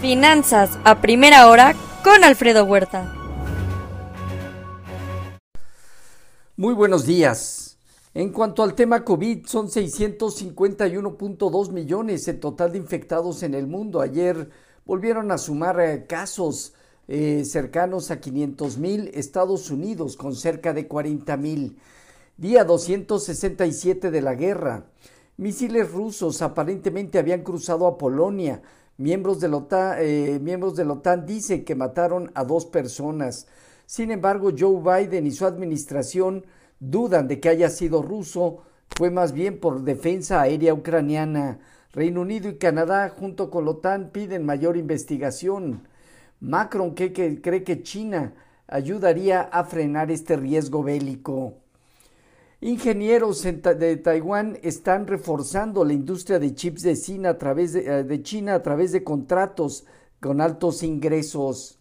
Finanzas a primera hora con Alfredo Huerta. Muy buenos días. En cuanto al tema COVID, son 651.2 millones el total de infectados en el mundo. Ayer volvieron a sumar eh, casos eh, cercanos a 500 mil, Estados Unidos con cerca de 40 mil. Día 267 de la guerra. Misiles rusos aparentemente habían cruzado a Polonia. Miembros de, la OTAN, eh, miembros de dicen que mataron a dos personas. Sin embargo, Joe Biden y su administración dudan de que haya sido ruso. Fue más bien por defensa aérea ucraniana. Reino Unido y Canadá, junto con la OTAN, piden mayor investigación. Macron cree que China ayudaría a frenar este riesgo bélico. Ingenieros de Taiwán están reforzando la industria de chips de China, a través de, eh, de China a través de contratos con altos ingresos.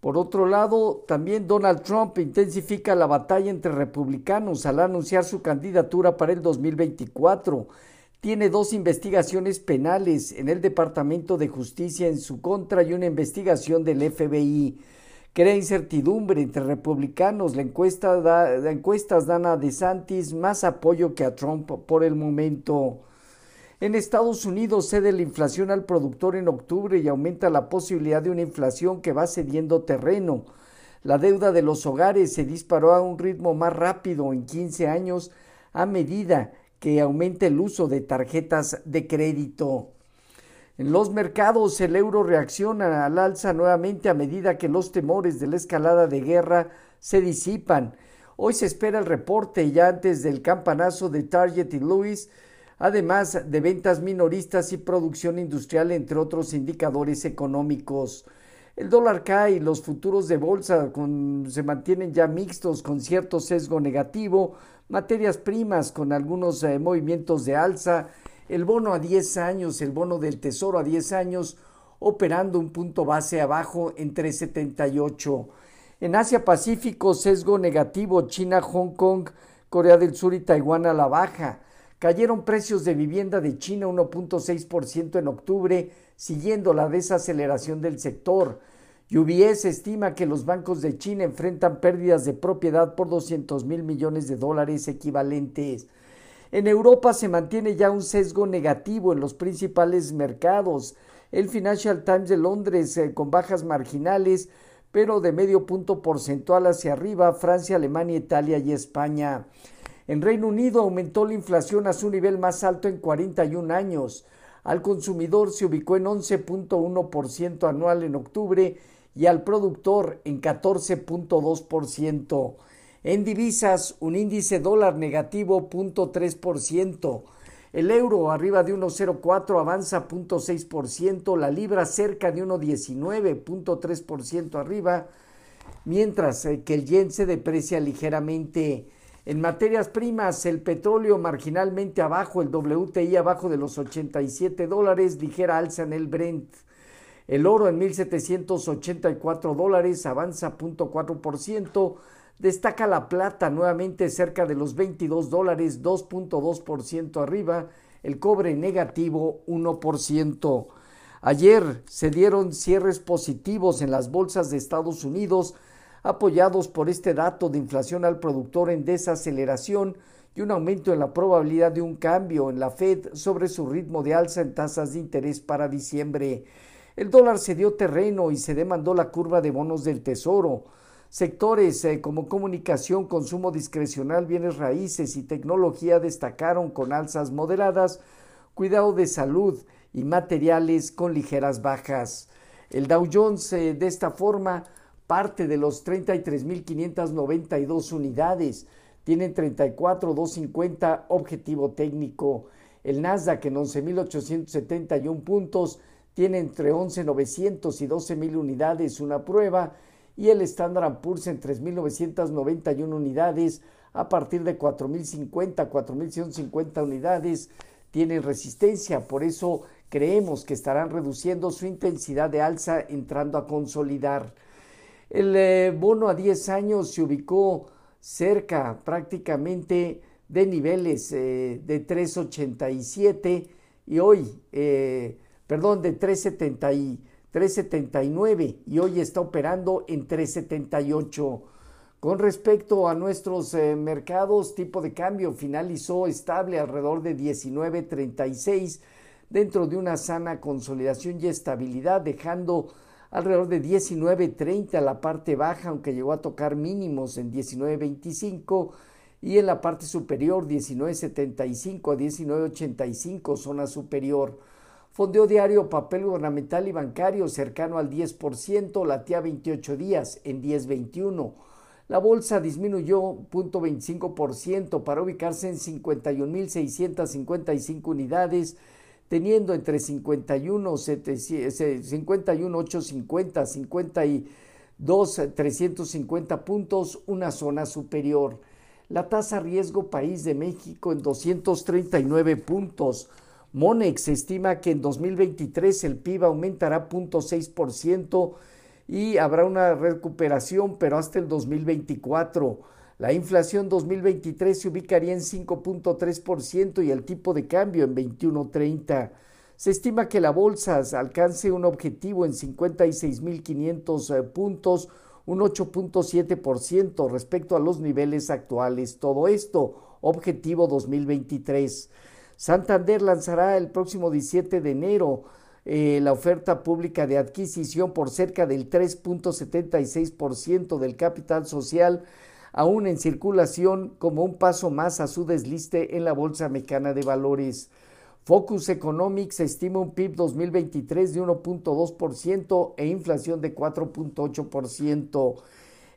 Por otro lado, también Donald Trump intensifica la batalla entre republicanos al anunciar su candidatura para el 2024. Tiene dos investigaciones penales en el Departamento de Justicia en su contra y una investigación del FBI crea incertidumbre entre republicanos. La encuesta encuestas dan a DeSantis más apoyo que a Trump por el momento. En Estados Unidos cede la inflación al productor en octubre y aumenta la posibilidad de una inflación que va cediendo terreno. La deuda de los hogares se disparó a un ritmo más rápido en 15 años a medida que aumenta el uso de tarjetas de crédito. En los mercados el euro reacciona al alza nuevamente a medida que los temores de la escalada de guerra se disipan. Hoy se espera el reporte ya antes del campanazo de Target y Lewis, además de ventas minoristas y producción industrial, entre otros indicadores económicos. El dólar cae y los futuros de bolsa se mantienen ya mixtos con cierto sesgo negativo, materias primas con algunos eh, movimientos de alza, el bono a 10 años, el bono del Tesoro a 10 años, operando un punto base abajo en 378. En Asia Pacífico, sesgo negativo, China, Hong Kong, Corea del Sur y Taiwán a la baja. Cayeron precios de vivienda de China 1.6% en octubre, siguiendo la desaceleración del sector. UBS estima que los bancos de China enfrentan pérdidas de propiedad por 200 mil millones de dólares equivalentes. En Europa se mantiene ya un sesgo negativo en los principales mercados. El Financial Times de Londres eh, con bajas marginales, pero de medio punto porcentual hacia arriba, Francia, Alemania, Italia y España. En Reino Unido aumentó la inflación a su nivel más alto en 41 años. Al consumidor se ubicó en 11.1% anual en octubre y al productor en 14.2%. En divisas, un índice dólar negativo 0.3%. El euro arriba de 1.04 avanza 0.6%, la libra cerca de 1.19.3% arriba, mientras eh, que el yen se deprecia ligeramente. En materias primas, el petróleo marginalmente abajo, el WTI abajo de los 87 dólares, ligera alza en el Brent. El oro en 1.784 dólares avanza 0.4%, Destaca la plata nuevamente cerca de los 22 dólares, 2.2% arriba, el cobre negativo 1%. Ayer se dieron cierres positivos en las bolsas de Estados Unidos, apoyados por este dato de inflación al productor en desaceleración y un aumento en la probabilidad de un cambio en la Fed sobre su ritmo de alza en tasas de interés para diciembre. El dólar se dio terreno y se demandó la curva de bonos del Tesoro. Sectores eh, como comunicación, consumo discrecional, bienes raíces y tecnología destacaron con alzas moderadas, cuidado de salud y materiales con ligeras bajas. El Dow Jones eh, de esta forma parte de los 33.592 unidades, tienen 34.250 objetivo técnico. El Nasdaq en 11.871 puntos tiene entre 11.900 y 12.000 unidades una prueba y el Standard Poor's en 3.991 unidades a partir de 4.050, 4.150 unidades tienen resistencia, por eso creemos que estarán reduciendo su intensidad de alza entrando a consolidar. El eh, bono a 10 años se ubicó cerca prácticamente de niveles eh, de 3.87 y hoy eh, perdón, de 3.79 y hoy está operando en 3.78. Con respecto a nuestros eh, mercados, tipo de cambio finalizó estable alrededor de 19.36 dentro de una sana consolidación y estabilidad, dejando alrededor de 19.30 la parte baja, aunque llegó a tocar mínimos en 19.25 y en la parte superior 19.75 a 19.85 zona superior. Fondeo diario, papel gubernamental y bancario cercano al 10%, latía 28 días en 10.21. La bolsa disminuyó 0.25% para ubicarse en 51.655 unidades, teniendo entre 51, 51 850, 52, 350 puntos, una zona superior. La tasa riesgo país de México en 239 puntos. Monex estima que en 2023 el PIB aumentará 0.6% y habrá una recuperación, pero hasta el 2024. La inflación 2023 se ubicaría en 5.3% y el tipo de cambio en 21.30. Se estima que la bolsa alcance un objetivo en 56.500 eh, puntos, un 8.7% respecto a los niveles actuales. Todo esto, objetivo 2023. Santander lanzará el próximo 17 de enero eh, la oferta pública de adquisición por cerca del 3.76% del capital social, aún en circulación, como un paso más a su desliste en la Bolsa Mexicana de Valores. Focus Economics estima un PIB 2023 de 1.2% e inflación de 4.8%.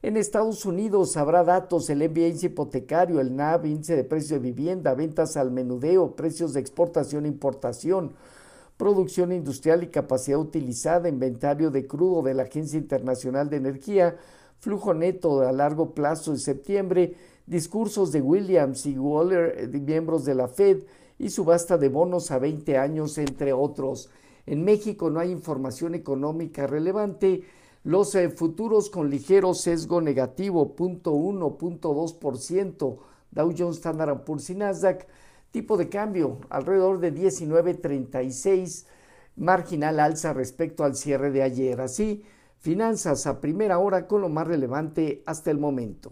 En Estados Unidos habrá datos, el MBA hipotecario, el NAV, índice de precios de vivienda, ventas al menudeo, precios de exportación e importación, producción industrial y capacidad utilizada, inventario de crudo de la Agencia Internacional de Energía, flujo neto a largo plazo en septiembre, discursos de Williams y Waller, miembros de la Fed, y subasta de bonos a 20 años, entre otros. En México no hay información económica relevante. Los eh, futuros con ligero sesgo negativo, 0.1, 0.2%, Dow Jones, Standard Poor's y Nasdaq, Tipo de cambio, alrededor de 19.36, marginal alza respecto al cierre de ayer. Así, finanzas a primera hora con lo más relevante hasta el momento.